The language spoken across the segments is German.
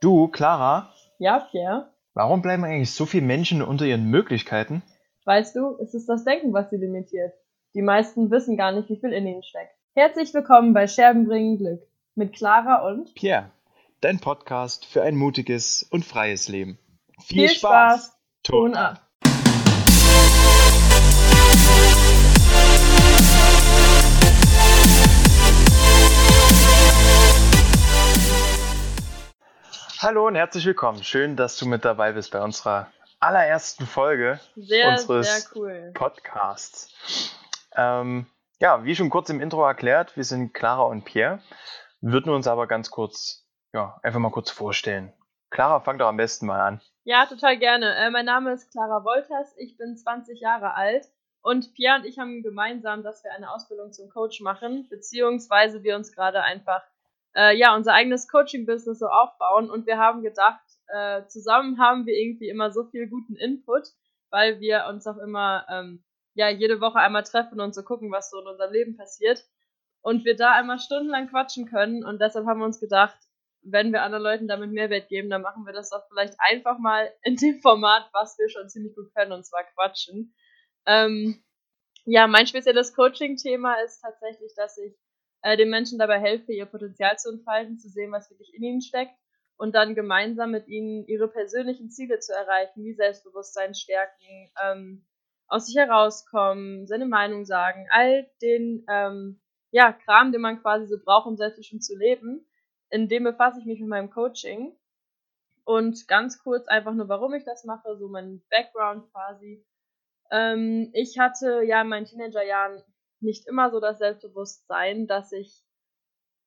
Du, Clara, Ja, Pierre. warum bleiben eigentlich so viele Menschen unter ihren Möglichkeiten? Weißt du, es ist das Denken, was sie limitiert. Die meisten wissen gar nicht, wie viel in ihnen steckt. Herzlich willkommen bei Scherben bringen Glück mit Clara und Pierre, dein Podcast für ein mutiges und freies Leben. viel Spaß. Ton ab. Hallo und herzlich willkommen. Schön, dass du mit dabei bist bei unserer allerersten Folge Sehr, unseres sehr cool. Podcasts. Ähm, ja, wie schon kurz im Intro erklärt, wir sind Clara und Pierre, würden uns aber ganz kurz, ja, einfach mal kurz vorstellen. Clara, fang doch am besten mal an. Ja, total gerne. Äh, mein Name ist Clara Wolters, ich bin 20 Jahre alt und Pierre und ich haben gemeinsam, dass wir eine Ausbildung zum Coach machen, beziehungsweise wir uns gerade einfach äh, ja unser eigenes Coaching-Business so aufbauen. Und wir haben gedacht, äh, zusammen haben wir irgendwie immer so viel guten Input, weil wir uns auch immer ähm, ja jede Woche einmal treffen und so gucken, was so in unserem Leben passiert. Und wir da einmal stundenlang quatschen können. Und deshalb haben wir uns gedacht, wenn wir anderen Leuten damit Mehrwert geben, dann machen wir das doch vielleicht einfach mal in dem Format, was wir schon ziemlich gut können, und zwar quatschen. Ähm, ja, mein spezielles Coaching-Thema ist tatsächlich, dass ich äh, den Menschen dabei helfe, ihr Potenzial zu entfalten, zu sehen, was wirklich in ihnen steckt und dann gemeinsam mit ihnen ihre persönlichen Ziele zu erreichen, wie Selbstbewusstsein stärken, ähm, aus sich herauskommen, seine Meinung sagen, all den ähm, ja, Kram, den man quasi so braucht, um selbstbestimmt zu leben. In dem befasse ich mich mit meinem Coaching. Und ganz kurz einfach nur, warum ich das mache, so mein Background quasi. Ähm, ich hatte ja in meinen Teenagerjahren nicht immer so das Selbstbewusstsein, das ich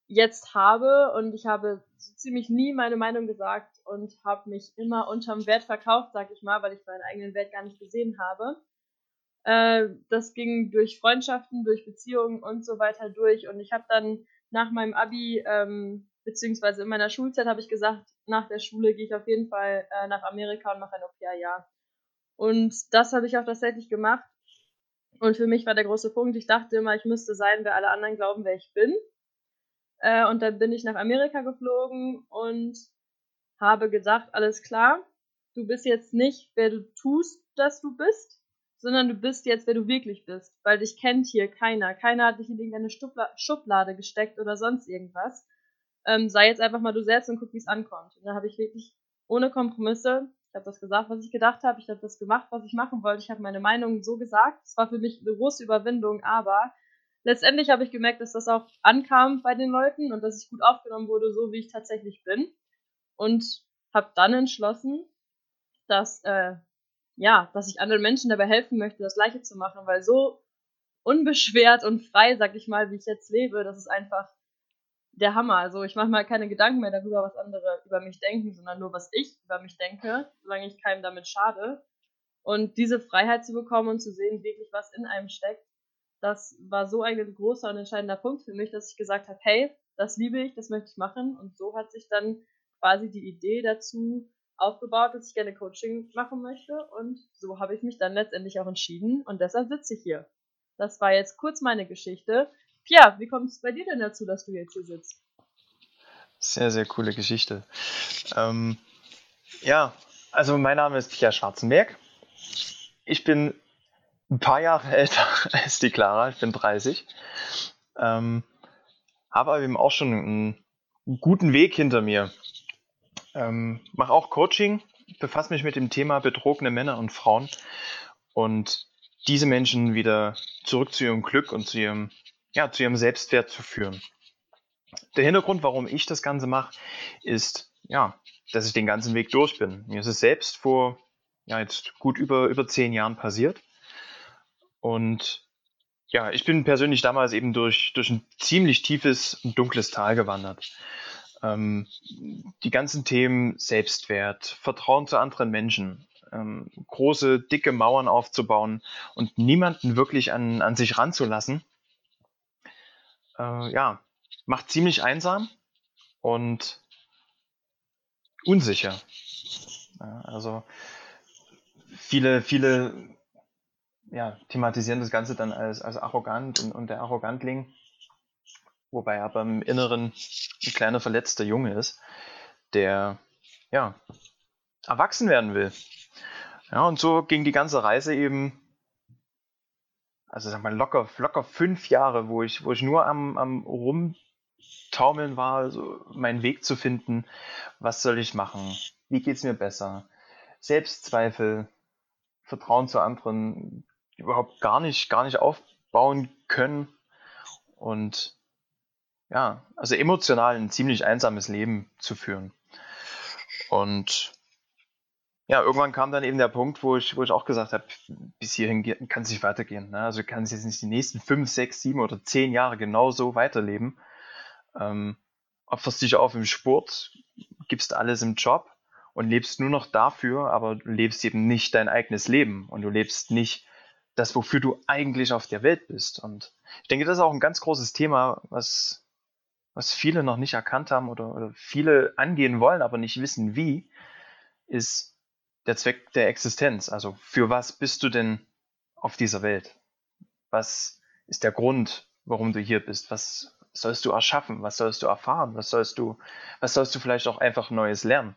jetzt habe. Und ich habe so ziemlich nie meine Meinung gesagt und habe mich immer unterm Wert verkauft, sag ich mal, weil ich meinen eigenen Wert gar nicht gesehen habe. Äh, das ging durch Freundschaften, durch Beziehungen und so weiter durch. Und ich habe dann nach meinem Abi, ähm, beziehungsweise in meiner Schulzeit, habe ich gesagt, nach der Schule gehe ich auf jeden Fall äh, nach Amerika und mache ein Au-pair-Jahr. Und das habe ich auch tatsächlich gemacht. Und für mich war der große Punkt, ich dachte immer, ich müsste sein, wer alle anderen glauben, wer ich bin. Äh, und dann bin ich nach Amerika geflogen und habe gedacht, alles klar, du bist jetzt nicht, wer du tust, dass du bist, sondern du bist jetzt, wer du wirklich bist, weil dich kennt hier keiner. Keiner hat dich in irgendeine Stubla Schublade gesteckt oder sonst irgendwas. Ähm, sei jetzt einfach mal du selbst und guck, wie es ankommt. Und da habe ich wirklich ohne Kompromisse, ich habe das gesagt, was ich gedacht habe, ich habe das gemacht, was ich machen wollte, ich habe meine Meinung so gesagt. Es war für mich eine große Überwindung, aber letztendlich habe ich gemerkt, dass das auch ankam bei den Leuten und dass ich gut aufgenommen wurde, so wie ich tatsächlich bin. Und habe dann entschlossen, dass äh, ja, dass ich anderen Menschen dabei helfen möchte, das Gleiche zu machen, weil so unbeschwert und frei, sag ich mal, wie ich jetzt lebe, das ist einfach der Hammer. Also ich mache mal keine Gedanken mehr darüber, was andere über mich denken, sondern nur, was ich über mich denke, solange ich keinem damit schade. Und diese Freiheit zu bekommen und zu sehen, wirklich was in einem steckt, das war so ein großer und entscheidender Punkt für mich, dass ich gesagt habe, hey, das liebe ich, das möchte ich machen. Und so hat sich dann quasi die Idee dazu aufgebaut, dass ich gerne Coaching machen möchte. Und so habe ich mich dann letztendlich auch entschieden. Und deshalb sitze ich hier. Das war jetzt kurz meine Geschichte. Pia, wie kommt es bei dir denn dazu, dass du jetzt hier sitzt? Sehr, sehr coole Geschichte. Ähm, ja, also mein Name ist Pierre Schwarzenberg. Ich bin ein paar Jahre älter als die Clara, ich bin 30. Ähm, habe aber eben auch schon einen guten Weg hinter mir. Ähm, mache auch Coaching, befasse mich mit dem Thema betrogene Männer und Frauen und diese Menschen wieder zurück zu ihrem Glück und zu ihrem, ja, zu ihrem Selbstwert zu führen. Der Hintergrund, warum ich das Ganze mache, ist, ja, dass ich den ganzen Weg durch bin. Mir ist es selbst vor, ja, jetzt gut über, über zehn Jahren passiert. Und ja, ich bin persönlich damals eben durch, durch ein ziemlich tiefes und dunkles Tal gewandert. Ähm, die ganzen Themen Selbstwert, Vertrauen zu anderen Menschen, ähm, große, dicke Mauern aufzubauen und niemanden wirklich an, an sich ranzulassen, äh, ja, macht ziemlich einsam und unsicher. Ja, also viele, viele ja, thematisieren das Ganze dann als, als arrogant und, und der Arrogantling, wobei aber im Inneren ein kleiner verletzter Junge ist, der ja, erwachsen werden will. Ja, und so ging die ganze Reise eben, also sag mal, locker, locker fünf Jahre, wo ich, wo ich nur am, am Rumtaumeln war, so meinen Weg zu finden. Was soll ich machen? Wie geht's mir besser? Selbstzweifel, Vertrauen zu anderen überhaupt gar nicht, gar nicht aufbauen können. Und ja, also emotional ein ziemlich einsames Leben zu führen. Und ja, irgendwann kam dann eben der Punkt, wo ich, wo ich auch gesagt habe, bis hierhin kann es nicht weitergehen. Ne? Also kann es jetzt nicht die nächsten fünf, sechs, sieben oder zehn Jahre genau so weiterleben. Ähm, opferst dich auf im Sport, gibst alles im Job und lebst nur noch dafür, aber du lebst eben nicht dein eigenes Leben und du lebst nicht das, wofür du eigentlich auf der Welt bist. Und ich denke, das ist auch ein ganz großes Thema, was, was viele noch nicht erkannt haben oder, oder viele angehen wollen, aber nicht wissen wie, ist der Zweck der Existenz. Also für was bist du denn auf dieser Welt? Was ist der Grund, warum du hier bist? Was sollst du erschaffen? Was sollst du erfahren? Was sollst du, was sollst du vielleicht auch einfach Neues lernen?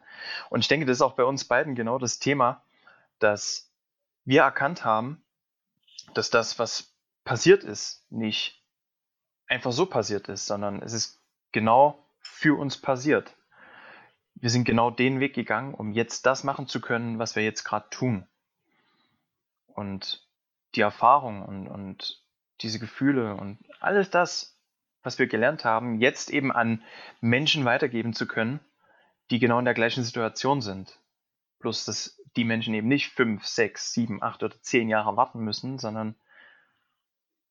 Und ich denke, das ist auch bei uns beiden genau das Thema, dass wir erkannt haben, dass das, was passiert ist, nicht einfach so passiert ist, sondern es ist genau für uns passiert. Wir sind genau den Weg gegangen, um jetzt das machen zu können, was wir jetzt gerade tun. Und die Erfahrung und, und diese Gefühle und alles das, was wir gelernt haben, jetzt eben an Menschen weitergeben zu können, die genau in der gleichen Situation sind. Bloß, dass die Menschen eben nicht fünf, sechs, sieben, acht oder zehn Jahre warten müssen, sondern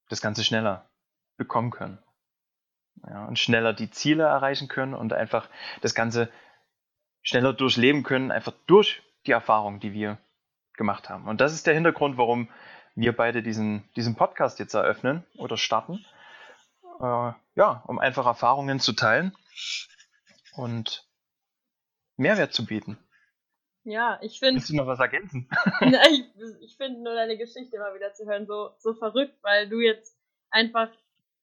das Ganze schneller bekommen können. Ja, und schneller die Ziele erreichen können und einfach das Ganze schneller durchleben können, einfach durch die Erfahrung, die wir gemacht haben. Und das ist der Hintergrund, warum wir beide diesen, diesen Podcast jetzt eröffnen oder starten. Äh, ja, um einfach Erfahrungen zu teilen und Mehrwert zu bieten. Ja, ich finde. Willst du noch was ergänzen? ich, ich finde nur deine Geschichte immer wieder zu hören so, so verrückt, weil du jetzt einfach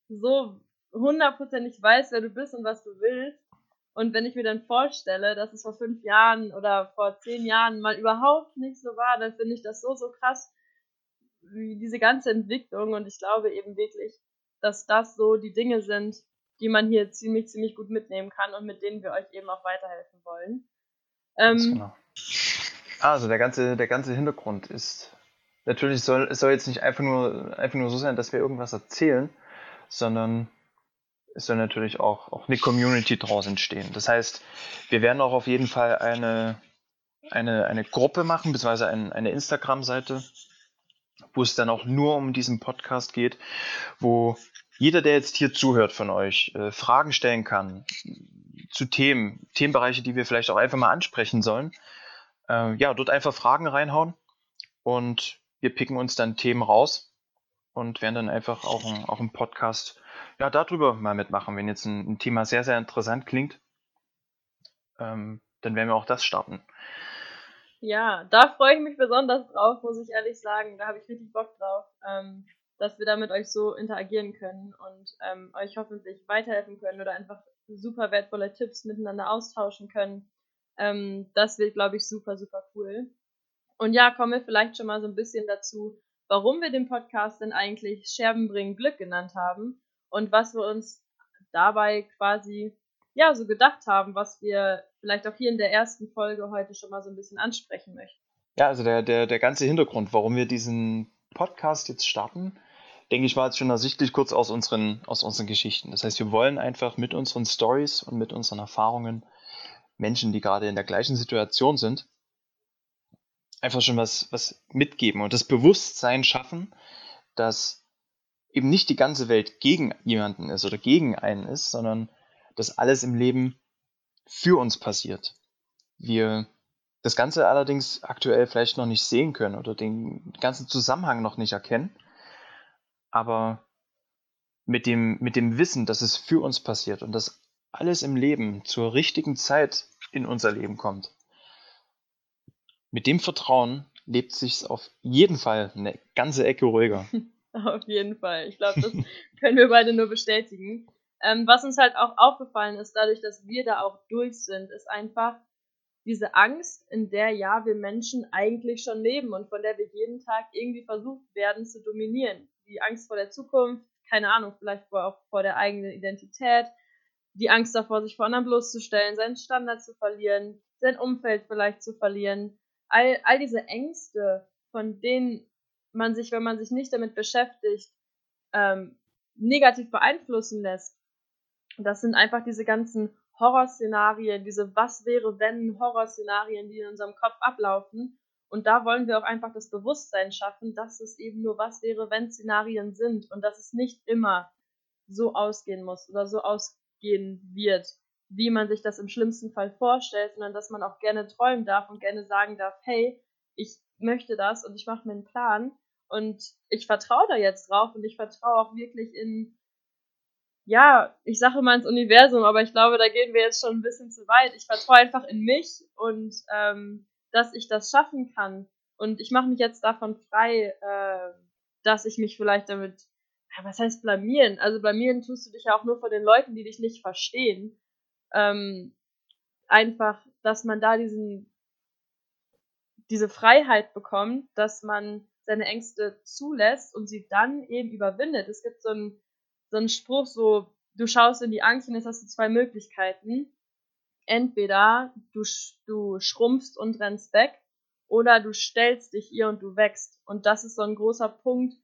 so hundertprozentig weißt, wer du bist und was du willst. Und wenn ich mir dann vorstelle, dass es vor fünf Jahren oder vor zehn Jahren mal überhaupt nicht so war, dann finde ich das so, so krass, wie diese ganze Entwicklung. Und ich glaube eben wirklich, dass das so die Dinge sind, die man hier ziemlich, ziemlich gut mitnehmen kann und mit denen wir euch eben auch weiterhelfen wollen. Ähm, genau. Also der ganze, der ganze Hintergrund ist natürlich soll es soll jetzt nicht einfach nur einfach nur so sein, dass wir irgendwas erzählen, sondern es soll natürlich auch, auch eine Community draus entstehen. Das heißt, wir werden auch auf jeden Fall eine, eine, eine Gruppe machen, beziehungsweise ein, eine Instagram-Seite, wo es dann auch nur um diesen Podcast geht, wo jeder, der jetzt hier zuhört von euch, äh, Fragen stellen kann zu Themen, Themenbereiche, die wir vielleicht auch einfach mal ansprechen sollen, äh, ja, dort einfach Fragen reinhauen und wir picken uns dann Themen raus und werden dann einfach auch, ein, auch einen Podcast ja, darüber mal mitmachen. Wenn jetzt ein, ein Thema sehr, sehr interessant klingt, ähm, dann werden wir auch das starten. Ja, da freue ich mich besonders drauf, muss ich ehrlich sagen. Da habe ich richtig Bock drauf, ähm, dass wir da mit euch so interagieren können und ähm, euch hoffentlich weiterhelfen können oder einfach super wertvolle Tipps miteinander austauschen können. Ähm, das wird, glaube ich, super, super cool. Und ja, kommen wir vielleicht schon mal so ein bisschen dazu, warum wir den Podcast denn eigentlich Scherben bringen Glück genannt haben und was wir uns dabei quasi ja so gedacht haben, was wir vielleicht auch hier in der ersten Folge heute schon mal so ein bisschen ansprechen möchten. Ja, also der, der, der ganze Hintergrund, warum wir diesen Podcast jetzt starten, denke ich, war jetzt schon ersichtlich kurz aus unseren, aus unseren Geschichten. Das heißt, wir wollen einfach mit unseren Stories und mit unseren Erfahrungen Menschen, die gerade in der gleichen Situation sind, einfach schon was, was mitgeben und das Bewusstsein schaffen, dass eben nicht die ganze Welt gegen jemanden ist oder gegen einen ist, sondern dass alles im Leben für uns passiert. Wir das Ganze allerdings aktuell vielleicht noch nicht sehen können oder den ganzen Zusammenhang noch nicht erkennen, aber mit dem, mit dem Wissen, dass es für uns passiert und dass alles im Leben zur richtigen Zeit in unser Leben kommt, mit dem Vertrauen lebt sich auf jeden Fall eine ganze Ecke ruhiger. Auf jeden Fall. Ich glaube, das können wir beide nur bestätigen. Ähm, was uns halt auch aufgefallen ist, dadurch, dass wir da auch durch sind, ist einfach, diese Angst, in der ja wir Menschen eigentlich schon leben und von der wir jeden Tag irgendwie versucht werden zu dominieren. Die Angst vor der Zukunft, keine Ahnung, vielleicht auch vor der eigenen Identität, die Angst davor, sich vor anderen bloßzustellen, seinen Standard zu verlieren, sein Umfeld vielleicht zu verlieren. All, all diese Ängste, von denen man sich, wenn man sich nicht damit beschäftigt, ähm, negativ beeinflussen lässt. Das sind einfach diese ganzen Horrorszenarien, diese Was wäre wenn Horrorszenarien, die in unserem Kopf ablaufen. Und da wollen wir auch einfach das Bewusstsein schaffen, dass es eben nur Was wäre wenn Szenarien sind und dass es nicht immer so ausgehen muss oder so ausgehen wird, wie man sich das im schlimmsten Fall vorstellt, sondern dass man auch gerne träumen darf und gerne sagen darf, hey, ich möchte das und ich mache mir einen Plan und ich vertraue da jetzt drauf und ich vertraue auch wirklich in, ja, ich sage immer ins Universum, aber ich glaube, da gehen wir jetzt schon ein bisschen zu weit. Ich vertraue einfach in mich und ähm, dass ich das schaffen kann. Und ich mache mich jetzt davon frei, äh, dass ich mich vielleicht damit, was heißt blamieren? Also blamieren tust du dich ja auch nur vor den Leuten, die dich nicht verstehen. Ähm, einfach, dass man da diesen, diese Freiheit bekommt, dass man seine Ängste zulässt und sie dann eben überwindet. Es gibt so einen, so einen Spruch, so, du schaust in die Angst und jetzt hast du zwei Möglichkeiten. Entweder du, du schrumpfst und rennst weg oder du stellst dich ihr und du wächst. Und das ist so ein großer Punkt,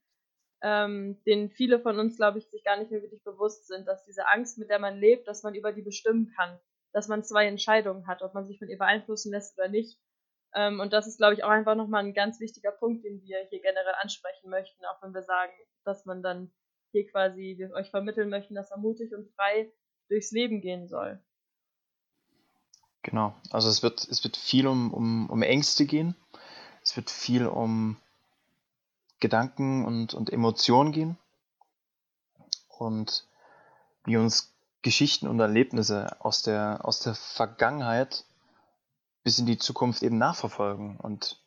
ähm, den viele von uns, glaube ich, sich gar nicht mehr wirklich bewusst sind, dass diese Angst, mit der man lebt, dass man über die bestimmen kann, dass man zwei Entscheidungen hat, ob man sich von ihr beeinflussen lässt oder nicht. Ähm, und das ist, glaube ich, auch einfach nochmal ein ganz wichtiger Punkt, den wir hier generell ansprechen möchten, auch wenn wir sagen, dass man dann hier quasi, wir euch vermitteln möchten, dass er mutig und frei durchs Leben gehen soll. Genau, also es wird, es wird viel um, um, um Ängste gehen, es wird viel um Gedanken und, und Emotionen gehen. Und wie uns Geschichten und Erlebnisse aus der, aus der Vergangenheit bis in die Zukunft eben nachverfolgen und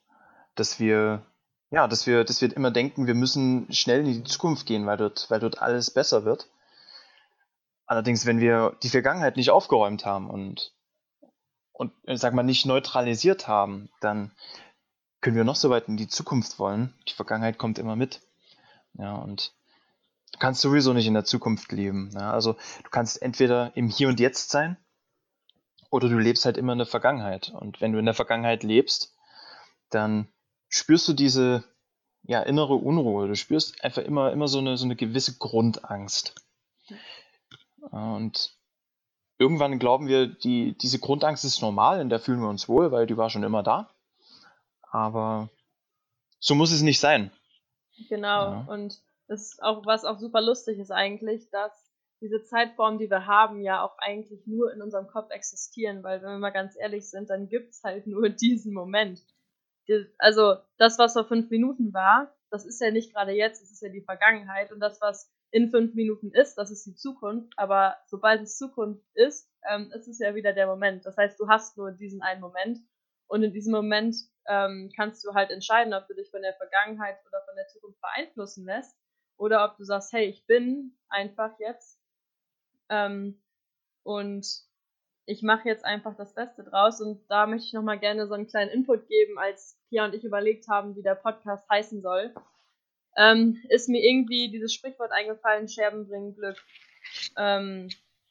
dass wir ja, dass wir, dass wir immer denken, wir müssen schnell in die Zukunft gehen, weil dort, weil dort alles besser wird. Allerdings, wenn wir die Vergangenheit nicht aufgeräumt haben und, und sag mal, nicht neutralisiert haben, dann können wir noch so weit in die Zukunft wollen. Die Vergangenheit kommt immer mit. Ja, und du kannst sowieso nicht in der Zukunft leben. Ja, also du kannst entweder im Hier und Jetzt sein oder du lebst halt immer in der Vergangenheit. Und wenn du in der Vergangenheit lebst, dann spürst du diese ja, innere Unruhe. Du spürst einfach immer, immer so, eine, so eine gewisse Grundangst. Und irgendwann glauben wir, die, diese Grundangst ist normal, in der fühlen wir uns wohl, weil die war schon immer da. Aber so muss es nicht sein. Genau. Ja. Und das ist auch, was auch super lustig ist eigentlich, dass diese Zeitformen, die wir haben, ja auch eigentlich nur in unserem Kopf existieren, weil wenn wir mal ganz ehrlich sind, dann gibt's halt nur diesen Moment. Also das, was vor fünf Minuten war, das ist ja nicht gerade jetzt, das ist ja die Vergangenheit und das, was in fünf Minuten ist, das ist die Zukunft, aber sobald es Zukunft ist, ähm, ist es ja wieder der Moment. Das heißt, du hast nur diesen einen Moment und in diesem Moment ähm, kannst du halt entscheiden, ob du dich von der Vergangenheit oder von der Zukunft beeinflussen lässt oder ob du sagst, hey, ich bin einfach jetzt ähm, und ich mache jetzt einfach das Beste draus und da möchte ich nochmal gerne so einen kleinen Input geben, als Pia und ich überlegt haben, wie der Podcast heißen soll. Ähm, ist mir irgendwie dieses Sprichwort eingefallen, Scherben bringen Glück. Ähm,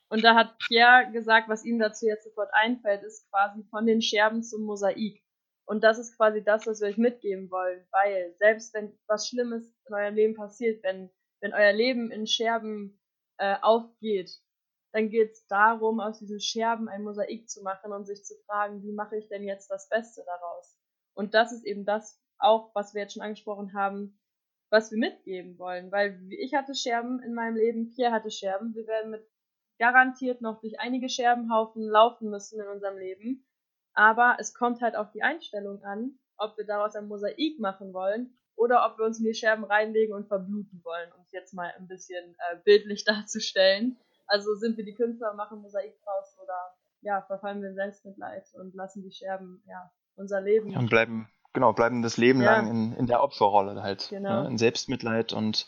und da hat Pierre gesagt, was ihm dazu jetzt sofort einfällt, ist quasi von den Scherben zum Mosaik. Und das ist quasi das, was wir euch mitgeben wollen, weil selbst wenn was Schlimmes in eurem Leben passiert, wenn, wenn euer Leben in Scherben äh, aufgeht, dann geht es darum, aus diesen Scherben ein Mosaik zu machen und sich zu fragen, wie mache ich denn jetzt das Beste daraus? Und das ist eben das auch, was wir jetzt schon angesprochen haben, was wir mitgeben wollen. Weil ich hatte Scherben in meinem Leben, Pierre hatte Scherben. Wir werden mit garantiert noch durch einige Scherbenhaufen laufen müssen in unserem Leben. Aber es kommt halt auf die Einstellung an, ob wir daraus ein Mosaik machen wollen oder ob wir uns in die Scherben reinlegen und verbluten wollen, um es jetzt mal ein bisschen äh, bildlich darzustellen. Also sind wir die Künstler, machen Mosaik draus oder ja, verfallen wir in Selbstmitleid und lassen die Scherben, ja, unser Leben. Und bleiben, genau, bleiben das Leben ja. lang in, in der Opferrolle halt. Genau. Ne? In Selbstmitleid und,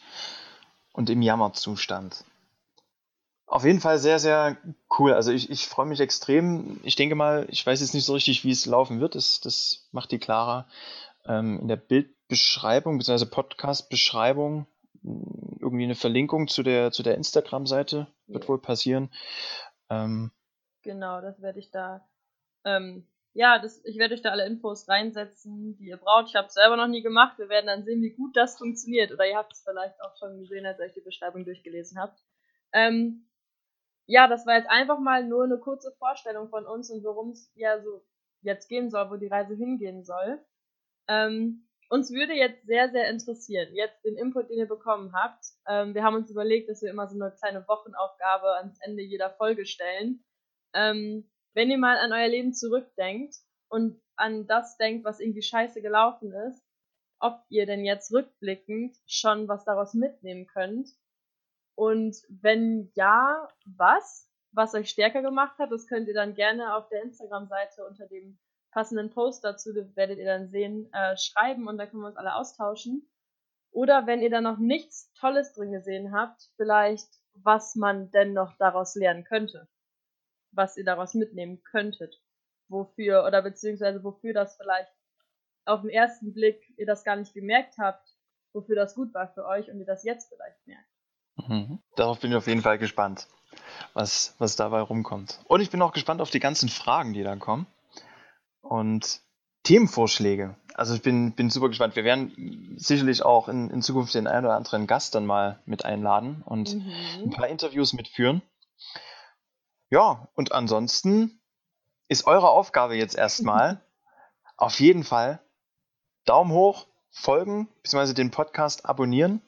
und im Jammerzustand. Auf jeden Fall sehr, sehr cool. Also ich, ich freue mich extrem. Ich denke mal, ich weiß jetzt nicht so richtig, wie es laufen wird. Das, das macht die Clara ähm, in der Bildbeschreibung bzw. Podcast-Beschreibung irgendwie eine Verlinkung zu der, zu der Instagram-Seite wird wohl passieren. Ähm, genau, das werde ich da. Ähm, ja, das, ich werde euch da alle Infos reinsetzen, die ihr braucht. Ich habe es selber noch nie gemacht. Wir werden dann sehen, wie gut das funktioniert. Oder ihr habt es vielleicht auch schon gesehen, als ihr euch die Beschreibung durchgelesen habt. Ähm, ja, das war jetzt einfach mal nur eine kurze Vorstellung von uns und worum es ja so jetzt gehen soll, wo die Reise hingehen soll. Ähm, uns würde jetzt sehr, sehr interessieren, jetzt den Input, den ihr bekommen habt. Ähm, wir haben uns überlegt, dass wir immer so eine kleine Wochenaufgabe ans Ende jeder Folge stellen. Ähm, wenn ihr mal an euer Leben zurückdenkt und an das denkt, was irgendwie scheiße gelaufen ist, ob ihr denn jetzt rückblickend schon was daraus mitnehmen könnt und wenn ja, was? Was euch stärker gemacht hat, das könnt ihr dann gerne auf der Instagram-Seite unter dem passenden Post dazu, werdet ihr dann sehen, äh, schreiben und da können wir uns alle austauschen. Oder wenn ihr da noch nichts Tolles drin gesehen habt, vielleicht was man denn noch daraus lernen könnte. Was ihr daraus mitnehmen könntet. Wofür, oder beziehungsweise wofür das vielleicht auf den ersten Blick ihr das gar nicht gemerkt habt, wofür das gut war für euch und ihr das jetzt vielleicht merkt. Mhm. Darauf bin ich auf jeden Fall gespannt, was, was dabei rumkommt. Und ich bin auch gespannt auf die ganzen Fragen, die da kommen. Und Themenvorschläge. Also ich bin, bin super gespannt. Wir werden sicherlich auch in, in Zukunft den einen oder anderen Gast dann mal mit einladen und mhm. ein paar Interviews mitführen. Ja, und ansonsten ist eure Aufgabe jetzt erstmal auf jeden Fall Daumen hoch, folgen, beziehungsweise den Podcast abonnieren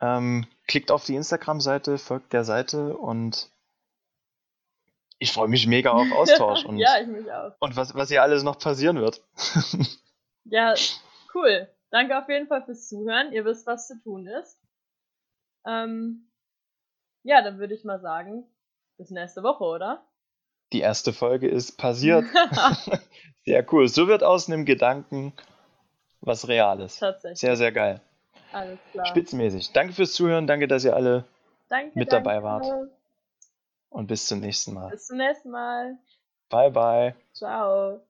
ähm, klickt auf die Instagram-Seite, folgt der Seite und ich freue mich mega auf Austausch und, ja, ich mich auch. und was, was hier alles noch passieren wird. ja, cool. Danke auf jeden Fall fürs Zuhören. Ihr wisst, was zu tun ist. Ähm, ja, dann würde ich mal sagen, bis nächste Woche, oder? Die erste Folge ist passiert. sehr cool. So wird aus einem Gedanken was Reales. Tatsächlich. Sehr, sehr geil. Alles klar. Spitzenmäßig. Danke fürs Zuhören. Danke, dass ihr alle danke, mit danke. dabei wart. Und bis zum nächsten Mal. Bis zum nächsten Mal. Bye, bye. Ciao.